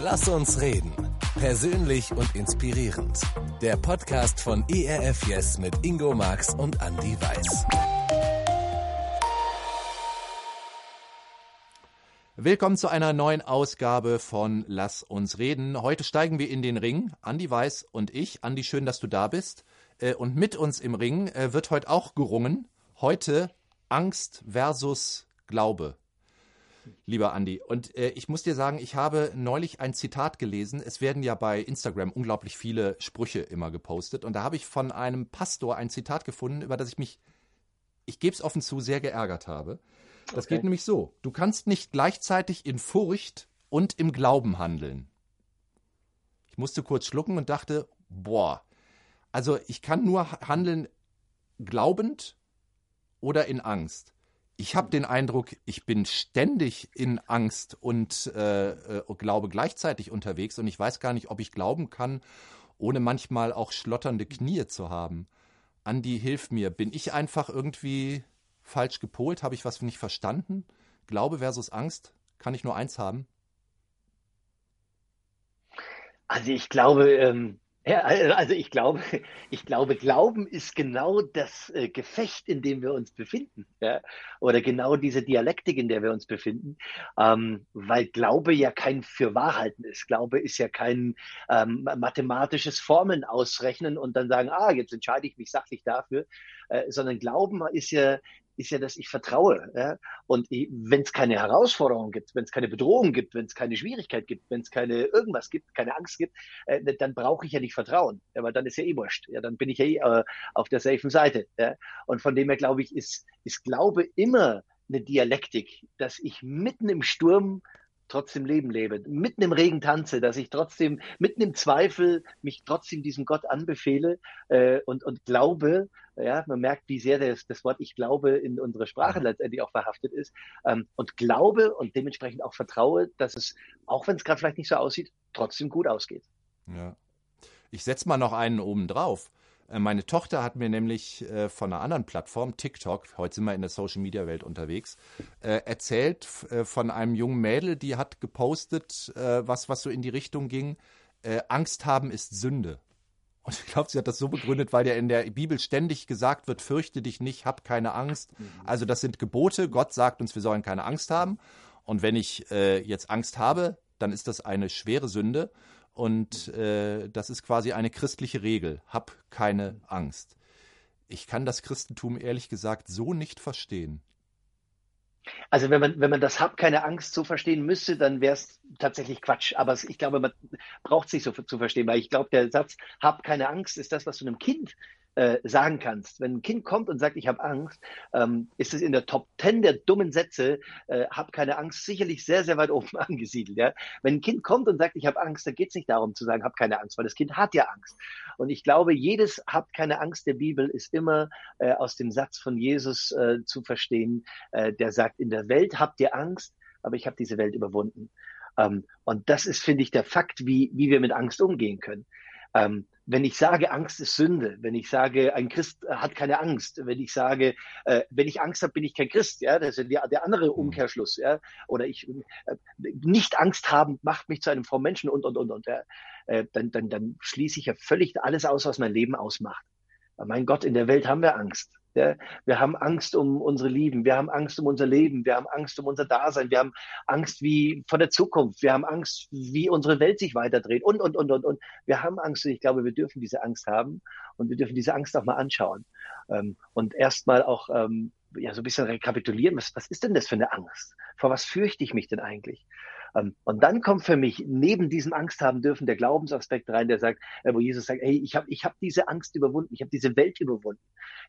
Lass uns reden. Persönlich und inspirierend. Der Podcast von ERF Yes mit Ingo Marx und Andy Weiß. Willkommen zu einer neuen Ausgabe von Lass uns reden. Heute steigen wir in den Ring. Andy Weiß und ich. Andy, schön, dass du da bist. Äh, und mit uns im Ring äh, wird heute auch gerungen. Heute Angst versus Glaube lieber Andi. Und äh, ich muss dir sagen, ich habe neulich ein Zitat gelesen. Es werden ja bei Instagram unglaublich viele Sprüche immer gepostet. Und da habe ich von einem Pastor ein Zitat gefunden, über das ich mich, ich gebe es offen zu, sehr geärgert habe. Das okay. geht nämlich so. Du kannst nicht gleichzeitig in Furcht und im Glauben handeln. Ich musste kurz schlucken und dachte, boah, also ich kann nur handeln glaubend oder in Angst ich habe den Eindruck, ich bin ständig in Angst und äh, äh, glaube gleichzeitig unterwegs und ich weiß gar nicht, ob ich glauben kann, ohne manchmal auch schlotternde Knie zu haben. Andi, hilf mir. Bin ich einfach irgendwie falsch gepolt? Habe ich was nicht verstanden? Glaube versus Angst? Kann ich nur eins haben? Also ich glaube, ähm, ja, also ich glaube, ich glaube, Glauben ist genau das äh, Gefecht, in dem wir uns befinden, ja? oder genau diese Dialektik, in der wir uns befinden, ähm, weil Glaube ja kein Fürwahrhalten ist. Glaube ist ja kein ähm, mathematisches Formeln ausrechnen und dann sagen, ah, jetzt entscheide ich mich sachlich dafür, äh, sondern Glauben ist ja ist ja, dass ich vertraue. Ja? Und wenn es keine Herausforderung gibt, wenn es keine Bedrohung gibt, wenn es keine Schwierigkeit gibt, wenn es keine irgendwas gibt, keine Angst gibt, äh, dann brauche ich ja nicht vertrauen. Ja, weil dann ist ja eh wurscht. Ja, dann bin ich ja eh äh, auf der safen Seite. Ja? Und von dem her glaube ich, ist, ist Glaube immer eine Dialektik, dass ich mitten im Sturm trotzdem Leben lebe, mitten im Regen tanze, dass ich trotzdem mitten im Zweifel mich trotzdem diesem Gott anbefehle äh, und, und glaube, ja, man merkt, wie sehr das, das Wort ich glaube in unserer Sprache letztendlich auch verhaftet ist ähm, und glaube und dementsprechend auch vertraue, dass es, auch wenn es gerade vielleicht nicht so aussieht, trotzdem gut ausgeht. Ja. Ich setze mal noch einen oben drauf. Äh, meine Tochter hat mir nämlich äh, von einer anderen Plattform, TikTok, heute sind wir in der Social Media Welt unterwegs, äh, erzählt äh, von einem jungen Mädel, die hat gepostet, äh, was, was so in die Richtung ging, äh, Angst haben ist Sünde. Und ich glaube, sie hat das so begründet, weil ja in der Bibel ständig gesagt wird, fürchte dich nicht, hab keine Angst. Mhm. Also das sind Gebote. Gott sagt uns, wir sollen keine Angst haben. Und wenn ich jetzt Angst habe, dann ist das eine schwere Sünde. Und äh, das ist quasi eine christliche Regel. Hab keine Angst. Ich kann das Christentum ehrlich gesagt so nicht verstehen. Also wenn man, wenn man das Hab keine Angst so verstehen müsste, dann wäre es tatsächlich Quatsch. Aber ich glaube, man braucht es nicht so zu verstehen, weil ich glaube, der Satz Hab keine Angst ist das, was du einem Kind äh, sagen kannst. Wenn ein Kind kommt und sagt, ich habe Angst, ähm, ist es in der Top 10 der dummen Sätze, äh, hab keine Angst, sicherlich sehr, sehr weit oben angesiedelt. Ja? Wenn ein Kind kommt und sagt, ich habe Angst, dann geht es nicht darum zu sagen, hab keine Angst, weil das Kind hat ja Angst. Und ich glaube, jedes Habt keine Angst der Bibel ist immer äh, aus dem Satz von Jesus äh, zu verstehen, äh, der sagt, in der Welt habt ihr Angst, aber ich habe diese Welt überwunden. Ähm, und das ist, finde ich, der Fakt, wie, wie wir mit Angst umgehen können. Ähm, wenn ich sage, Angst ist Sünde, wenn ich sage, ein Christ hat keine Angst, wenn ich sage, äh, wenn ich Angst habe, bin ich kein Christ, ja, das ist der, der andere mhm. Umkehrschluss, ja, oder ich äh, nicht Angst haben macht mich zu einem frommen Menschen und und und und, ja, äh, dann, dann, dann schließe ich ja völlig alles aus, was mein Leben ausmacht. Mein Gott, in der Welt haben wir Angst. Ja, wir haben Angst um unsere Lieben, wir haben Angst um unser Leben, wir haben Angst um unser Dasein, wir haben Angst wie vor der Zukunft, wir haben Angst, wie unsere Welt sich weiterdreht und, und, und, und, und. Wir haben Angst und ich glaube, wir dürfen diese Angst haben und wir dürfen diese Angst auch mal anschauen ähm, und erstmal auch ähm, ja, so ein bisschen rekapitulieren, was, was ist denn das für eine Angst? Vor was fürchte ich mich denn eigentlich? Ähm, und dann kommt für mich neben diesem Angst haben dürfen der Glaubensaspekt rein, der sagt, äh, wo Jesus sagt, hey, ich habe ich hab diese Angst überwunden, ich habe diese Welt überwunden.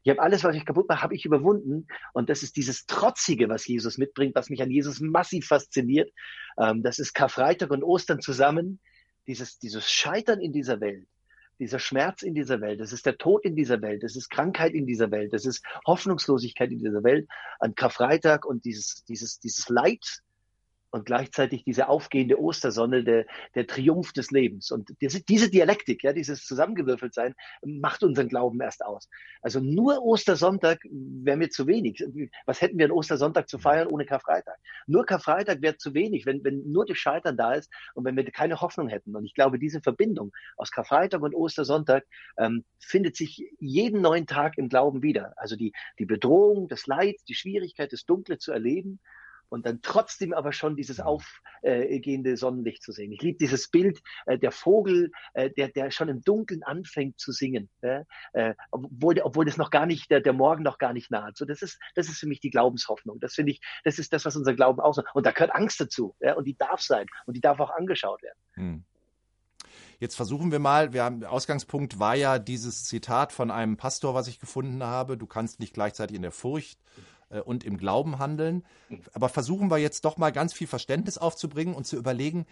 Ich habe alles, was ich kaputt mache, habe ich überwunden. Und das ist dieses Trotzige, was Jesus mitbringt, was mich an Jesus massiv fasziniert. Ähm, das ist Karfreitag und Ostern zusammen. Dieses, dieses Scheitern in dieser Welt dieser Schmerz in dieser Welt, das ist der Tod in dieser Welt, das ist Krankheit in dieser Welt, das ist Hoffnungslosigkeit in dieser Welt an Karfreitag und dieses, dieses, dieses Leid und gleichzeitig diese aufgehende Ostersonne, der, der Triumph des Lebens. Und diese, Dialektik, ja, dieses Zusammengewürfeltsein, macht unseren Glauben erst aus. Also nur Ostersonntag wäre mir zu wenig. Was hätten wir an Ostersonntag zu feiern ohne Karfreitag? Nur Karfreitag wäre zu wenig, wenn, wenn nur das Scheitern da ist und wenn wir keine Hoffnung hätten. Und ich glaube, diese Verbindung aus Karfreitag und Ostersonntag ähm, findet sich jeden neuen Tag im Glauben wieder. Also die, die Bedrohung, das Leid, die Schwierigkeit, das Dunkle zu erleben und dann trotzdem aber schon dieses aufgehende Sonnenlicht zu sehen. Ich liebe dieses Bild, äh, der Vogel, äh, der, der schon im Dunkeln anfängt zu singen, äh, obwohl, obwohl das noch gar nicht, der, der Morgen noch gar nicht naht. So, das ist, das ist für mich die Glaubenshoffnung. Das finde ich, das ist das, was unser Glauben ausmacht. Und da gehört Angst dazu, und die darf sein und die darf auch angeschaut werden. Hm. Jetzt versuchen wir mal, wir haben, Ausgangspunkt war ja dieses Zitat von einem Pastor, was ich gefunden habe. Du kannst nicht gleichzeitig in der Furcht äh, und im Glauben handeln. Aber versuchen wir jetzt doch mal ganz viel Verständnis aufzubringen und zu überlegen,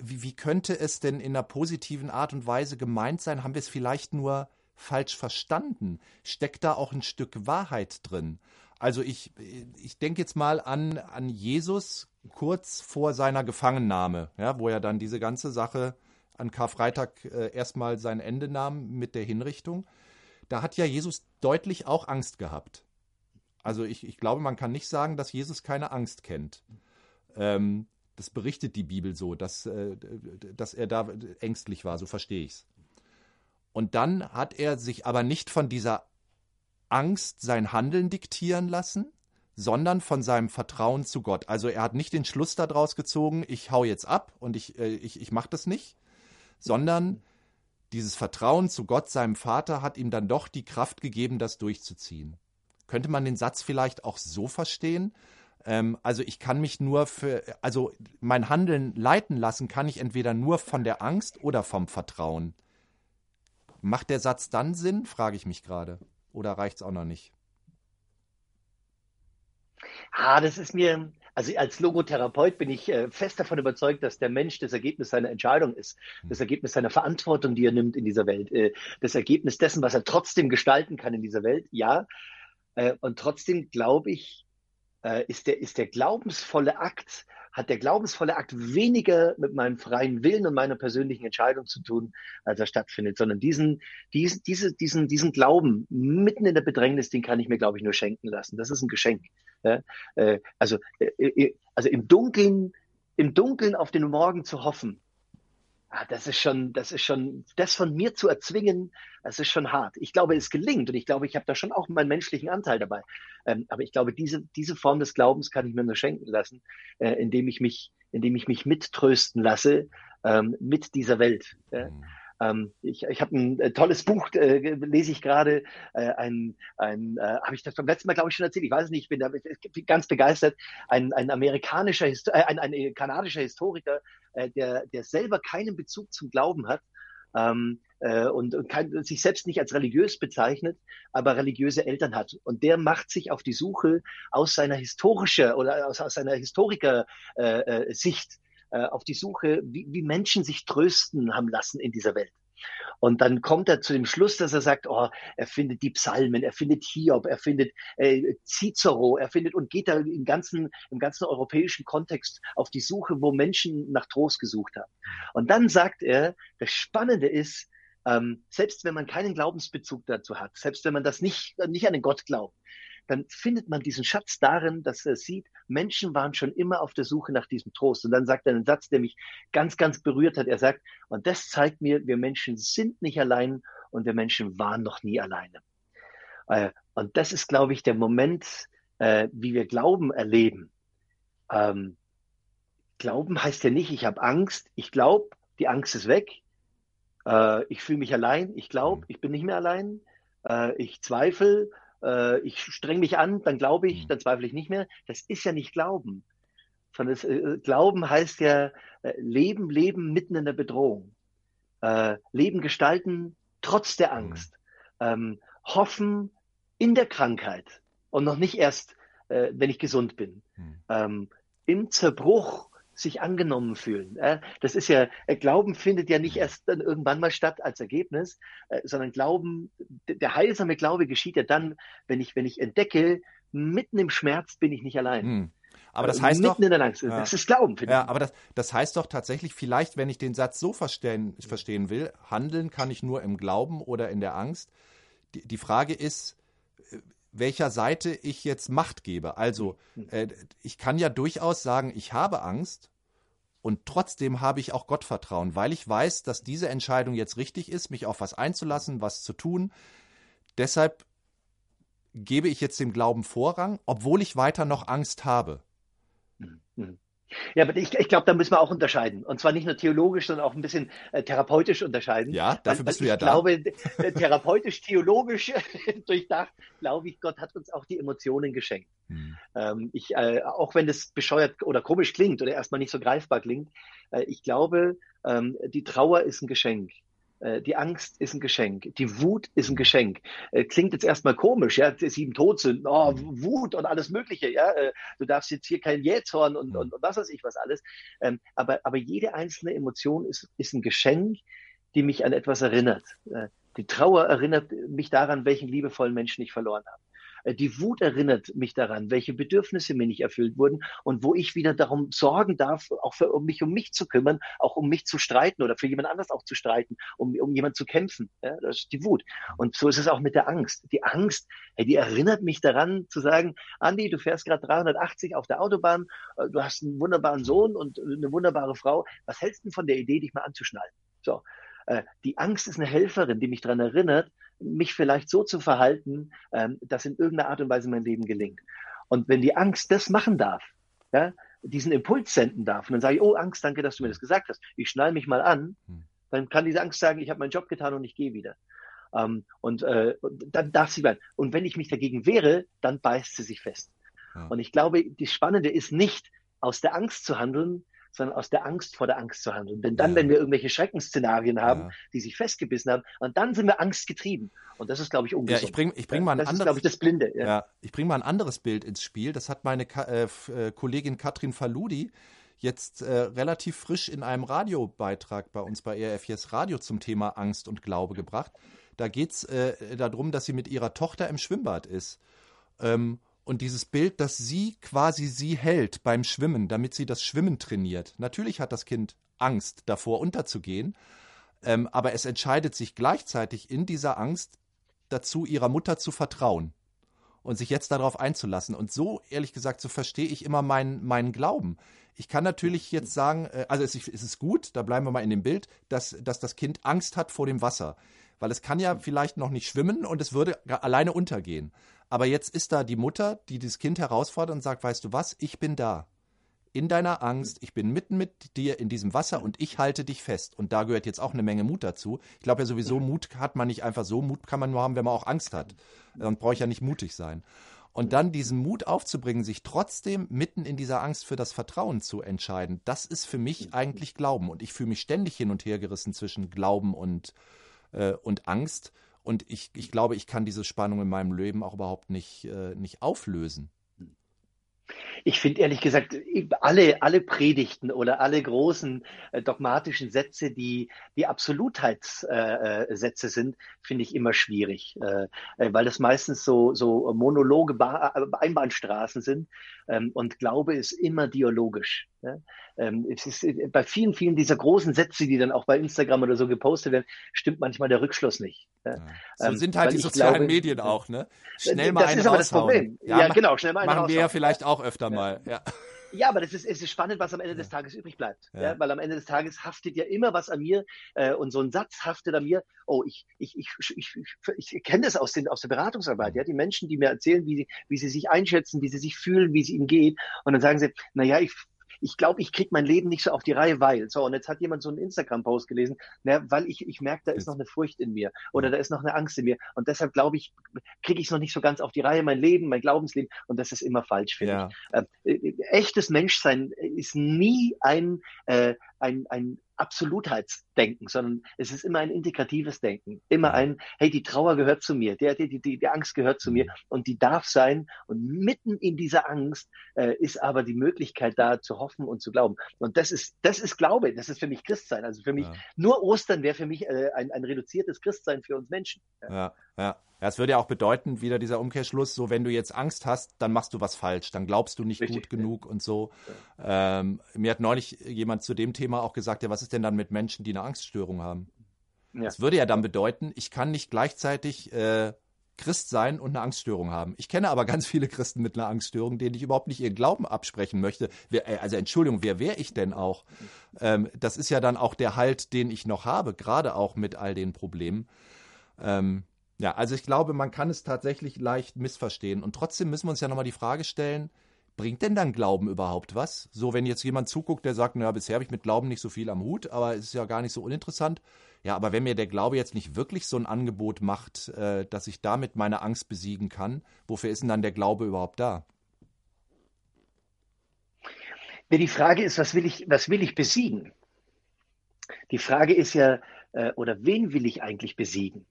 wie, wie könnte es denn in einer positiven Art und Weise gemeint sein? Haben wir es vielleicht nur falsch verstanden? Steckt da auch ein Stück Wahrheit drin? Also ich, ich denke jetzt mal an, an Jesus kurz vor seiner Gefangennahme, ja, wo er dann diese ganze Sache an Karfreitag äh, erstmal sein Ende nahm mit der Hinrichtung. Da hat ja Jesus deutlich auch Angst gehabt. Also ich, ich glaube, man kann nicht sagen, dass Jesus keine Angst kennt. Ähm, das berichtet die Bibel so, dass, äh, dass er da ängstlich war, so verstehe ich es. Und dann hat er sich aber nicht von dieser Angst sein Handeln diktieren lassen, sondern von seinem Vertrauen zu Gott. Also er hat nicht den Schluss daraus gezogen, ich hau jetzt ab und ich, äh, ich, ich mache das nicht, sondern dieses Vertrauen zu Gott, seinem Vater, hat ihm dann doch die Kraft gegeben, das durchzuziehen. Könnte man den Satz vielleicht auch so verstehen? Ähm, also ich kann mich nur für, also mein Handeln leiten lassen kann ich entweder nur von der Angst oder vom Vertrauen. Macht der Satz dann Sinn, frage ich mich gerade. Oder reicht es auch noch nicht? Ah, das ist mir, also als Logotherapeut bin ich äh, fest davon überzeugt, dass der Mensch das Ergebnis seiner Entscheidung ist, das Ergebnis seiner Verantwortung, die er nimmt in dieser Welt, äh, das Ergebnis dessen, was er trotzdem gestalten kann in dieser Welt. Ja, und trotzdem glaube ich, äh, ist, der, ist der glaubensvolle Akt, hat der glaubensvolle Akt weniger mit meinem freien Willen und meiner persönlichen Entscheidung zu tun, als er stattfindet, sondern diesen, diesen, diese, diesen, diesen Glauben mitten in der Bedrängnis, den kann ich mir, glaube ich, nur schenken lassen. Das ist ein Geschenk. Äh, also, also im Dunkeln, im Dunkeln auf den Morgen zu hoffen, Ah, das ist schon, das ist schon, das von mir zu erzwingen, das ist schon hart. Ich glaube, es gelingt und ich glaube, ich habe da schon auch meinen menschlichen Anteil dabei. Ähm, aber ich glaube, diese, diese Form des Glaubens kann ich mir nur schenken lassen, äh, indem ich mich, indem ich mich mittrösten lasse ähm, mit dieser Welt. Mhm. Ähm, ich ich habe ein äh, tolles Buch, äh, lese ich gerade, äh, ein, ein äh, habe ich das beim letzten Mal, glaube ich, schon erzählt, ich weiß es nicht, ich bin da ganz begeistert, ein, ein amerikanischer, Histo äh, ein, ein äh, kanadischer Historiker, äh, der, der selber keinen Bezug zum Glauben hat, ähm, äh, und, und kann, sich selbst nicht als religiös bezeichnet, aber religiöse Eltern hat. Und der macht sich auf die Suche aus seiner historischer oder aus, aus seiner Historiker-Sicht äh, äh, äh, auf die Suche, wie, wie Menschen sich trösten haben lassen in dieser Welt. Und dann kommt er zu dem Schluss, dass er sagt, oh, er findet die Psalmen, er findet Hiob, er findet äh, Cicero, er findet und geht da im ganzen, im ganzen europäischen Kontext auf die Suche, wo Menschen nach Trost gesucht haben. Und dann sagt er, das Spannende ist, ähm, selbst wenn man keinen Glaubensbezug dazu hat, selbst wenn man das nicht, nicht an den Gott glaubt, dann findet man diesen Schatz darin, dass er sieht, Menschen waren schon immer auf der Suche nach diesem Trost. Und dann sagt er einen Satz, der mich ganz, ganz berührt hat. Er sagt, und das zeigt mir, wir Menschen sind nicht allein und wir Menschen waren noch nie alleine. Äh, und das ist, glaube ich, der Moment, äh, wie wir Glauben erleben. Ähm, Glauben heißt ja nicht, ich habe Angst. Ich glaube, die Angst ist weg. Äh, ich fühle mich allein. Ich glaube, ich bin nicht mehr allein. ich zweifle äh, ich streng mich an, dann glaube ich, mhm. dann zweifle ich nicht mehr. Das ist ja nicht Glauben. Sondern das, äh, Glauben heißt ja äh, Leben, Leben mitten in der Bedrohung. Äh, Leben gestalten trotz der mhm. Angst. Ähm, hoffen in der Krankheit und noch nicht erst, äh, wenn ich gesund bin. Mhm. Ähm, Im Zerbruch sich angenommen fühlen. Das ist ja, äh, Glauben findet ja nicht erst dann irgendwann mal statt als Ergebnis, äh, sondern Glauben, der heilsame Glaube geschieht ja dann, wenn ich, wenn ich entdecke, mitten im Schmerz bin ich nicht allein. Hm. Aber das heißt Mitten doch, in der Angst. Ja. Das ist Glauben, finde ja, ich. aber das, das heißt doch tatsächlich, vielleicht, wenn ich den Satz so verstehen, verstehen will, handeln kann ich nur im Glauben oder in der Angst. Die, die Frage ist, äh, welcher Seite ich jetzt Macht gebe. Also, äh, ich kann ja durchaus sagen, ich habe Angst und trotzdem habe ich auch Gottvertrauen, weil ich weiß, dass diese Entscheidung jetzt richtig ist, mich auf was einzulassen, was zu tun. Deshalb gebe ich jetzt dem Glauben Vorrang, obwohl ich weiter noch Angst habe. Mhm. Ja, aber ich, ich glaube, da müssen wir auch unterscheiden. Und zwar nicht nur theologisch, sondern auch ein bisschen äh, therapeutisch unterscheiden. Ja, dafür weil, bist weil du ja ich da. glaube, äh, therapeutisch, theologisch durchdacht, glaube ich, Gott hat uns auch die Emotionen geschenkt. Hm. Ähm, ich, äh, auch wenn das bescheuert oder komisch klingt oder erstmal nicht so greifbar klingt, äh, ich glaube, ähm, die Trauer ist ein Geschenk. Äh, Die Angst ist ein Geschenk. Die Wut ist ein Geschenk. Äh, Klingt jetzt erstmal komisch, ja, sieben Todsünden, oh, Wut und alles Mögliche, ja. Äh, Du darfst jetzt hier kein Jähzorn und, und, und was weiß ich was alles. Ähm, Aber, aber jede einzelne Emotion ist, ist ein Geschenk, die mich an etwas erinnert. Die Trauer erinnert mich daran, welchen liebevollen Menschen ich verloren habe. Äh, Die Wut erinnert mich daran, welche Bedürfnisse mir nicht erfüllt wurden und wo ich wieder darum sorgen darf, auch für, um mich um mich zu kümmern, auch um mich zu streiten oder für jemand anders auch zu streiten, um, um jemand zu kämpfen. Ja, das ist die Wut. Und so ist es auch mit der Angst. Die Angst, hey, die erinnert mich daran zu sagen, Andi, du fährst gerade 380 auf der Autobahn, äh, du hast einen wunderbaren Sohn und eine wunderbare Frau. Was hältst du denn von der Idee, dich mal anzuschnallen? So. Äh, Die Angst ist eine Helferin, die mich daran erinnert, mich vielleicht so zu verhalten, ähm, dass in irgendeiner Art und Weise mein Leben gelingt. Und wenn die Angst das machen darf, ja, diesen Impuls senden darf, und dann sage ich, oh Angst, danke, dass du mir das gesagt hast. Ich schnall mich mal an, Hm. dann kann diese Angst sagen, ich habe meinen Job getan und ich gehe wieder. Ähm, und, äh, und dann darf sie bleiben. Und wenn ich mich dagegen wehre, dann beißt sie sich fest. Ja. Und ich glaube, das Spannende ist nicht, aus der Angst zu handeln, sondern aus der Angst vor der Angst zu handeln. Denn dann, Ja. wenn wir irgendwelche Schreckensszenarien haben, Ja. die sich festgebissen haben, und dann sind wir angstgetrieben. Und das ist, glaube ich, Ja, ungesund. ich bringe ich bring mal ein das ist, anderes. glaube ich, das Blinde. Ja. Ja, ich bringe mal ein anderes Bild ins Spiel. Das hat meine Ka äh, äh, Kollegin Katrin Faludi jetzt äh, relativ frisch in einem Radiobeitrag bei uns bei ERF Radio zum Thema Angst und Glaube gebracht. Da geht es äh, darum, dass sie mit ihrer Tochter im Schwimmbad ist. Ähm, und dieses Bild, dass sie quasi sie hält beim Schwimmen, damit sie das Schwimmen trainiert. Natürlich hat das Kind Angst davor unterzugehen, ähm, aber es entscheidet sich gleichzeitig in dieser Angst dazu, ihrer Mutter zu vertrauen und sich jetzt darauf einzulassen. Und so, ehrlich gesagt, so verstehe ich immer meinen, meinen Glauben. Ich kann natürlich jetzt sagen, äh, also es, ist- es ist gut, da bleiben wir mal in dem Bild, dass, dass das Kind Angst hat vor dem Wasser. Weil es kann ja vielleicht noch nicht schwimmen und es würde alleine untergehen. Aber jetzt ist da die Mutter, die das Kind herausfordert und sagt, weißt du was, ich bin da. In deiner Angst, ich bin mitten mit dir in diesem Wasser und ich halte dich fest. Und da gehört jetzt auch eine Menge Mut dazu. Ich glaube ja sowieso, Mut hat man nicht einfach so, Mut kann man nur haben, wenn man auch Angst hat. Dann brauche ich ja nicht mutig sein. Und dann diesen Mut aufzubringen, sich trotzdem mitten in dieser Angst für das Vertrauen zu entscheiden, das ist für mich eigentlich Glauben. Und ich fühle mich ständig hin und her gerissen zwischen Glauben und, äh, und Angst. Und ich, ich glaube, ich kann diese Spannung in meinem Leben auch überhaupt nicht, äh, nicht auflösen. Ich finde ehrlich gesagt, alle, alle Predigten oder alle großen äh, dogmatischen Sätze, die, die Absolutheitssätze äh, Sätze sind, finde ich immer schwierig, äh, äh, weil das meistens so, so Monologe, ba äh, Einbahnstraßen sind ähm, und Glaube ist immer dialogisch. Ja? Ähm, es ist, äh, bei vielen, vielen dieser großen Sätze, die dann auch bei Instagram oder so gepostet werden, stimmt manchmal der Rückschluss nicht. Ja? Ja. So Ähm, sind halt die sozialen glaube- Medien auch, ne? Schnell mal das ist aber das. Problem. Ja, ma- genau, schnell mal einen Machen wir ja vielleicht auch öfter mal. Ja. Ja, aber das ist, es ist spannend, was am Ende des Tages übrig bleibt. Ja. Ja. weil am Ende des Tages haftet ja immer was an mir äh, und so ein Satz haftet an mir. Oh, ich, ich, ich, ich, ich, ich kenne das aus, den, aus der Beratungsarbeit. Ja, die Menschen, die mir erzählen, wie sie, wie sie sich einschätzen, wie sie sich fühlen, wie es ihnen geht. Und dann sagen sie, na ja, ich, ich glaube, ich kriege mein Leben nicht so auf die Reihe, weil. So, und jetzt hat jemand so einen Instagram-Post gelesen, na, weil ich, ich merke, da ist noch eine Furcht in mir oder da ist noch eine Angst in mir. Und deshalb glaube ich, kriege ich es noch nicht so ganz auf die Reihe, mein Leben, mein Glaubensleben. Und das ist immer falsch, finde Ja. ich. Äh, äh, echtes Menschsein ist nie ein, äh, ein, ein Absolutheitsdenken, sondern es ist immer ein integratives Denken. Immer ein, hey, die Trauer gehört zu mir, der, die, die, die Angst gehört zu mir und die darf sein. Und mitten in dieser Angst äh, ist aber die Möglichkeit da zu hoffen und zu glauben. Und das ist, das ist Glaube, das ist für mich Christsein. Also für mich, Ja. nur Ostern wäre für mich äh, ein, ein reduziertes Christsein für uns Menschen. Ja, Ja. Das würde ja auch bedeuten, wieder dieser Umkehrschluss, so wenn du jetzt Angst hast, dann machst du was falsch, dann glaubst du nicht Richtig, gut genug und so. Ja. Ähm, mir hat neulich jemand zu dem Thema auch gesagt, ja, was ist denn dann mit Menschen, die eine Angststörung haben? Ja. Das würde ja dann bedeuten, ich kann nicht gleichzeitig äh, Christ sein und eine Angststörung haben. Ich kenne aber ganz viele Christen mit einer Angststörung, denen ich überhaupt nicht ihren Glauben absprechen möchte. Wer, äh, also Entschuldigung, wer wäre ich denn auch? Ähm, das ist ja dann auch der Halt, den ich noch habe, gerade auch mit all den Problemen. Ähm, ja, also ich glaube, man kann es tatsächlich leicht missverstehen. Und trotzdem müssen wir uns ja nochmal die Frage stellen, bringt denn dann Glauben überhaupt was? So, wenn jetzt jemand zuguckt, der sagt, naja, bisher habe ich mit Glauben nicht so viel am Hut, aber es ist ja gar nicht so uninteressant. Ja, aber wenn mir der Glaube jetzt nicht wirklich so ein Angebot macht, äh, dass ich damit meine Angst besiegen kann, wofür ist denn dann der Glaube überhaupt da? Die Frage ist, was will ich, was will ich besiegen? Die Frage ist ja, äh, oder wen will ich eigentlich besiegen?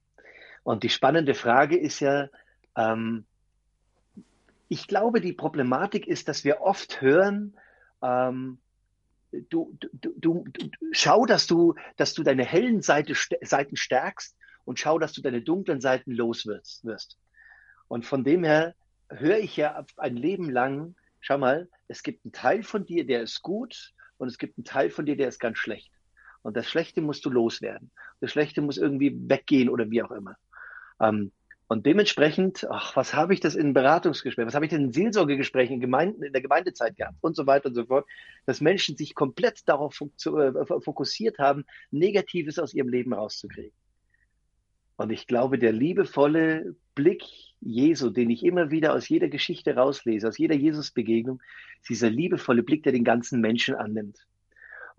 Und die spannende Frage ist ja, ähm, ich glaube, die Problematik ist, dass wir oft hören, ähm, du, du, du, du, schau, dass du, dass du deine hellen Seite, Seiten stärkst und schau, dass du deine dunklen Seiten los wirst. wirst. Und von dem her höre ich ja ein Leben lang, schau mal, es gibt einen Teil von dir, der ist gut und es gibt einen Teil von dir, der ist ganz schlecht. Und das Schlechte musst du loswerden. Das Schlechte muss irgendwie weggehen oder wie auch immer. Ähm, und dementsprechend, ach, was habe ich das in Beratungsgesprächen, was habe ich denn in Seelsorgegesprächen in, Gemeinden, in der Gemeindezeit gehabt und so weiter und so fort, dass Menschen sich komplett darauf äh, fokussiert haben, Negatives aus ihrem Leben rauszukriegen. Und ich glaube, der liebevolle Blick Jesu, den ich immer wieder aus jeder Geschichte rauslese, aus jeder Jesusbegegnung, ist dieser liebevolle Blick, der den ganzen Menschen annimmt.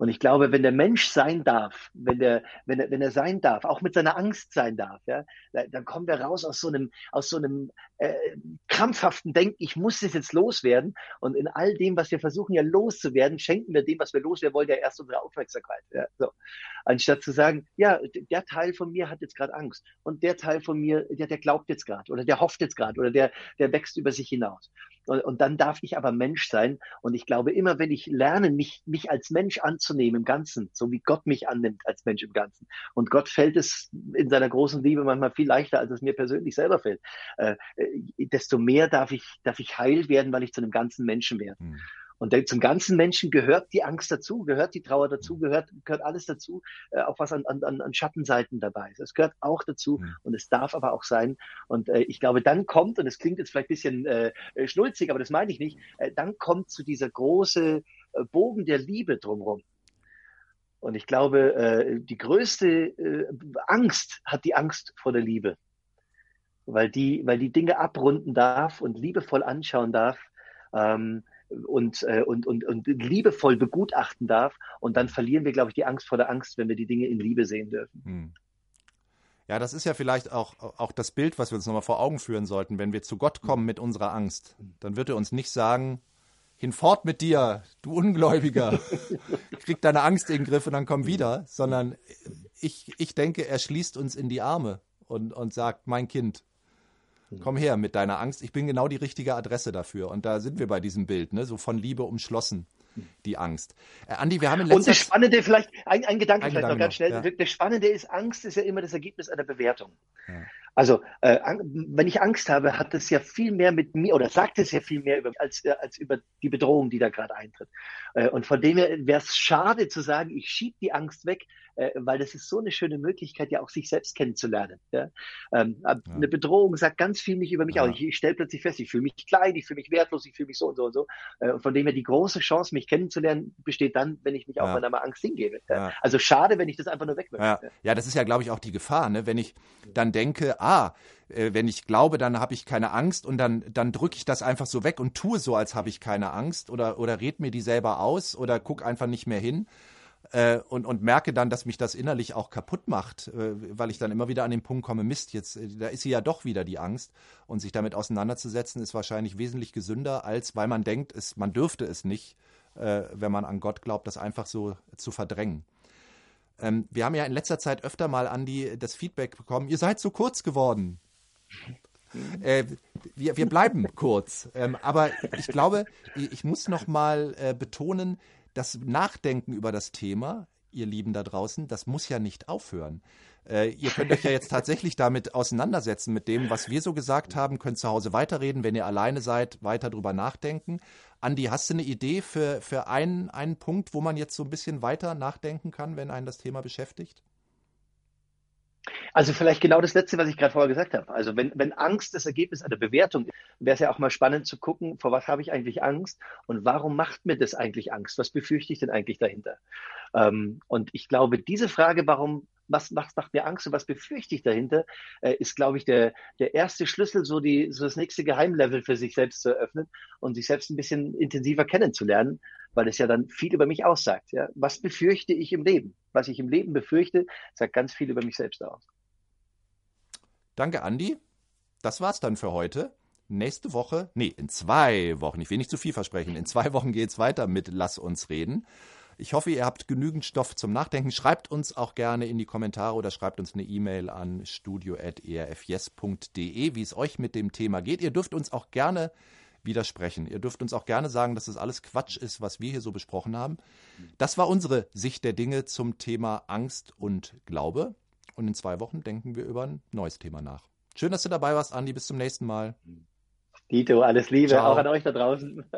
Und ich glaube, wenn der Mensch sein darf, wenn, der, wenn, er, wenn er sein darf, auch mit seiner Angst sein darf, ja, dann kommen wir raus aus so einem, aus so einem äh, krampfhaften Denken, ich muss das jetzt loswerden. Und in all dem, was wir versuchen ja loszuwerden, schenken wir dem, was wir loswerden wollen, ja erst unsere Aufmerksamkeit. Ja, so. Anstatt zu sagen, ja, der Teil von mir hat jetzt gerade Angst und der Teil von mir, der, der glaubt jetzt gerade oder der hofft jetzt gerade oder der, der wächst über sich hinaus. Und, und dann darf ich aber Mensch sein. Und ich glaube, immer wenn ich lerne, mich, mich als Mensch anzunehmen im Ganzen, so wie Gott mich annimmt als Mensch im Ganzen. Und Gott fällt es in seiner großen Liebe manchmal viel leichter, als es mir persönlich selber fällt. Äh, desto mehr darf ich, darf ich heil werden, weil ich zu einem ganzen Menschen werde. Mhm. Und zum ganzen Menschen gehört die Angst dazu, gehört die Trauer dazu, gehört, gehört alles dazu, äh, auch was an, an, an Schattenseiten dabei ist. Es gehört auch dazu mhm. und es darf aber auch sein. Und äh, ich glaube, dann kommt, und es klingt jetzt vielleicht ein bisschen äh, schnulzig, aber das meine ich nicht, äh, dann kommt zu dieser große äh, Bogen der Liebe drumherum. Und ich glaube, äh, die größte äh, Angst hat die Angst vor der Liebe weil die, weil die Dinge abrunden darf und liebevoll anschauen darf ähm, und, äh, und, und, und liebevoll begutachten darf. Und dann verlieren wir, glaube ich, die Angst vor der Angst, wenn wir die Dinge in Liebe sehen dürfen. Hm. Ja, das ist ja vielleicht auch, auch das Bild, was wir uns nochmal vor Augen führen sollten. Wenn wir zu Gott kommen mit unserer Angst, dann wird er uns nicht sagen, hinfort mit dir, du Ungläubiger, krieg deine Angst in den Griff und dann komm wieder, sondern ich, ich denke, er schließt uns in die Arme und, und sagt, mein Kind, Komm her mit deiner Angst. Ich bin genau die richtige Adresse dafür. Und da sind wir bei diesem Bild, ne? so von Liebe umschlossen, die Angst. Äh, Andi, wir haben in letzter Und das Spannende vielleicht, ein, ein Gedanke ein vielleicht Gedanke noch ganz schnell. Ja. Das Spannende ist, Angst ist ja immer das Ergebnis einer Bewertung. Ja. Also, äh, wenn ich Angst habe, hat das ja viel mehr mit mir oder sagt es ja viel mehr über, als, äh, als über die Bedrohung, die da gerade eintritt. Äh, und von dem her wäre es schade zu sagen, ich schiebe die Angst weg, äh, weil das ist so eine schöne Möglichkeit, ja auch sich selbst kennenzulernen. Ja? Ähm, ja. Eine Bedrohung sagt ganz viel mich über mich ja. aus. Ich, ich stelle plötzlich fest, ich fühle mich klein, ich fühle mich wertlos, ich fühle mich so und so und so. Äh, und von dem her die große Chance, mich kennenzulernen, besteht dann, wenn ich mich auch meiner Angst hingebe. Also schade, wenn ich das einfach nur wegwirke. Ja. ja, das ist ja, glaube ich, auch die Gefahr, ne? wenn ich dann denke, ah, wenn ich glaube, dann habe ich keine Angst und dann, dann drücke ich das einfach so weg und tue so, als habe ich keine Angst oder, oder red mir die selber aus oder guck einfach nicht mehr hin äh, und, und merke dann, dass mich das innerlich auch kaputt macht, äh, weil ich dann immer wieder an den Punkt komme, Mist, jetzt, da ist sie ja doch wieder die Angst. Und sich damit auseinanderzusetzen, ist wahrscheinlich wesentlich gesünder, als weil man denkt, es, man dürfte es nicht, wenn man an Gott glaubt, das einfach so zu verdrängen. Ähm, wir haben ja in letzter Zeit öfter mal, Andi, das Feedback bekommen, ihr seid so kurz geworden. Äh, wir, wir bleiben kurz. Ähm, aber ich glaube, ich muss noch mal äh, betonen, das Nachdenken über das Thema ihr Lieben da draußen, das muss ja nicht aufhören. Äh, ihr könnt euch ja jetzt tatsächlich damit auseinandersetzen, mit dem, was wir so gesagt haben, könnt zu Hause weiterreden, wenn ihr alleine seid, weiter drüber nachdenken. Andi, hast du eine Idee für, für einen, einen Punkt, wo man jetzt so ein bisschen weiter nachdenken kann, wenn einen das Thema beschäftigt? Also vielleicht genau das Letzte, was ich gerade vorher gesagt habe. Also wenn, wenn Angst das Ergebnis einer Bewertung ist, wäre es ja auch mal spannend zu gucken, vor was habe ich eigentlich Angst und warum macht mir das eigentlich Angst? Was befürchte ich denn eigentlich dahinter? Ähm, und ich glaube, diese Frage, warum, was, was macht mir Angst und was befürchte ich dahinter, äh, ist, glaube ich, der, der erste Schlüssel, so, die, so das nächste Geheimlevel für sich selbst zu eröffnen und sich selbst ein bisschen intensiver kennenzulernen, weil es ja dann viel über mich aussagt. Ja? Was befürchte ich im Leben? Was ich im Leben befürchte, sagt ganz viel über mich selbst aus. Danke, Andi. Das war's dann für heute. Nächste Woche, nee, in zwei Wochen, ich will nicht zu viel versprechen, in zwei Wochen geht's weiter mit Lass uns reden. Ich hoffe, ihr habt genügend Stoff zum Nachdenken. Schreibt uns auch gerne in die Kommentare oder schreibt uns eine E-Mail an studio.erfjes.de, wie es euch mit dem Thema geht. Ihr dürft uns auch gerne widersprechen. Ihr dürft uns auch gerne sagen, dass das alles Quatsch ist, was wir hier so besprochen haben. Das war unsere Sicht der Dinge zum Thema Angst und Glaube. Und in zwei Wochen denken wir über ein neues Thema nach. Schön, dass du dabei warst, Andi. Bis zum nächsten Mal. Dito, alles Liebe, Ciao. auch an euch da draußen.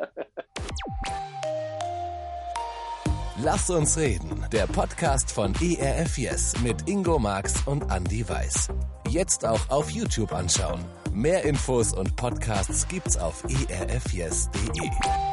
Lass uns reden. Der Podcast von ERF Yes mit Ingo Marx und Andy Weiß. Jetzt auch auf YouTube anschauen. Mehr Infos und Podcasts gibt's auf erfyes.de.